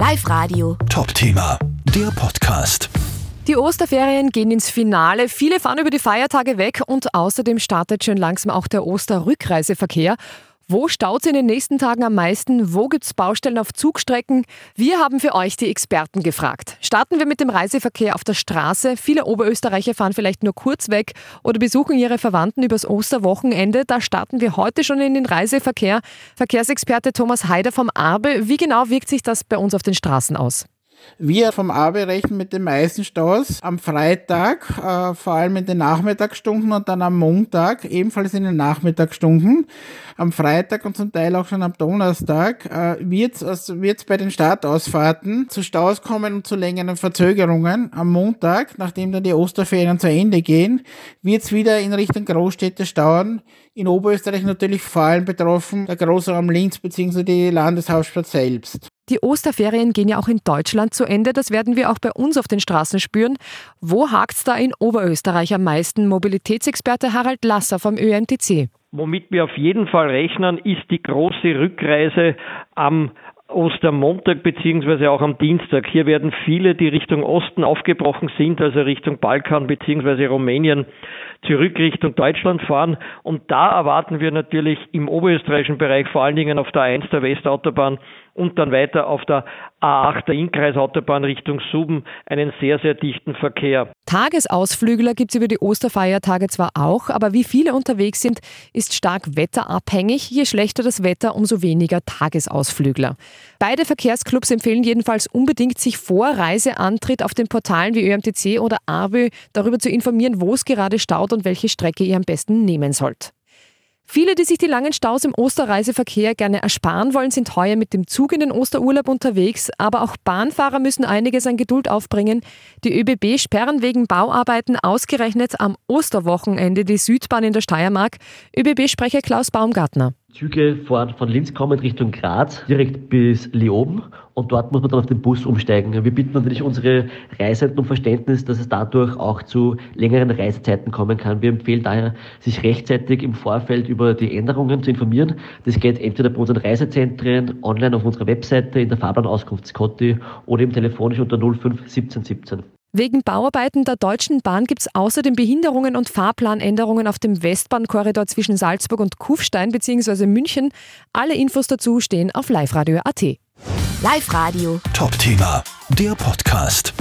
Live Radio. Top-Thema, der Podcast. Die Osterferien gehen ins Finale. Viele fahren über die Feiertage weg und außerdem startet schon langsam auch der Osterrückreiseverkehr. Wo staut es in den nächsten Tagen am meisten? Wo gibt es Baustellen auf Zugstrecken? Wir haben für euch die Experten gefragt. Starten wir mit dem Reiseverkehr auf der Straße. Viele Oberösterreicher fahren vielleicht nur kurz weg oder besuchen ihre Verwandten übers Osterwochenende. Da starten wir heute schon in den Reiseverkehr. Verkehrsexperte Thomas Heider vom Arbe. Wie genau wirkt sich das bei uns auf den Straßen aus? Wir vom rechnen mit den meisten Staus am Freitag, äh, vor allem in den Nachmittagsstunden und dann am Montag, ebenfalls in den Nachmittagsstunden. Am Freitag und zum Teil auch schon am Donnerstag äh, wird es also bei den Startausfahrten zu Staus kommen und zu längeren Verzögerungen. Am Montag, nachdem dann die Osterferien zu Ende gehen, wird es wieder in Richtung Großstädte stauern. In Oberösterreich natürlich vor allem betroffen der Großraum Linz bzw. die Landeshauptstadt selbst. Die Osterferien gehen ja auch in Deutschland zu Ende. Das werden wir auch bei uns auf den Straßen spüren. Wo hakt es da in Oberösterreich am meisten? Mobilitätsexperte Harald Lasser vom ÖMTC. Womit wir auf jeden Fall rechnen, ist die große Rückreise am Ostermontag beziehungsweise auch am Dienstag. Hier werden viele, die Richtung Osten aufgebrochen sind, also Richtung Balkan beziehungsweise Rumänien, zurück Richtung Deutschland fahren. Und da erwarten wir natürlich im oberösterreichischen Bereich, vor allen Dingen auf der A1 der Westautobahn und dann weiter auf der A8 der Innkreisautobahn Richtung Suben einen sehr, sehr dichten Verkehr. Tagesausflügler gibt es über die Osterfeiertage zwar auch, aber wie viele unterwegs sind, ist stark wetterabhängig. Je schlechter das Wetter, umso weniger Tagesausflügler. Beide Verkehrsclubs empfehlen jedenfalls unbedingt, sich vor Reiseantritt auf den Portalen wie ÖMTC oder ABÖ darüber zu informieren, wo es gerade staut und welche Strecke ihr am besten nehmen sollt. Viele, die sich die langen Staus im Osterreiseverkehr gerne ersparen wollen, sind heuer mit dem Zug in den Osterurlaub unterwegs. Aber auch Bahnfahrer müssen einiges an Geduld aufbringen. Die ÖBB sperren wegen Bauarbeiten ausgerechnet am Osterwochenende die Südbahn in der Steiermark. ÖBB-Sprecher Klaus Baumgartner. Züge fahren von Linz kommen Richtung Graz direkt bis Leoben und dort muss man dann auf den Bus umsteigen. Wir bitten natürlich unsere Reisenden um Verständnis, dass es dadurch auch zu längeren Reisezeiten kommen kann. Wir empfehlen daher, sich rechtzeitig im Vorfeld über die Änderungen zu informieren. Das geht entweder bei unseren Reisezentren, online auf unserer Webseite, in der Fahrplanauskunft Scotty oder im telefonisch unter 05 17 17. Wegen Bauarbeiten der Deutschen Bahn gibt es außerdem Behinderungen und Fahrplanänderungen auf dem Westbahnkorridor zwischen Salzburg und Kufstein bzw. München. Alle Infos dazu stehen auf liveradio.at. Live Radio. Top-Thema, der Podcast.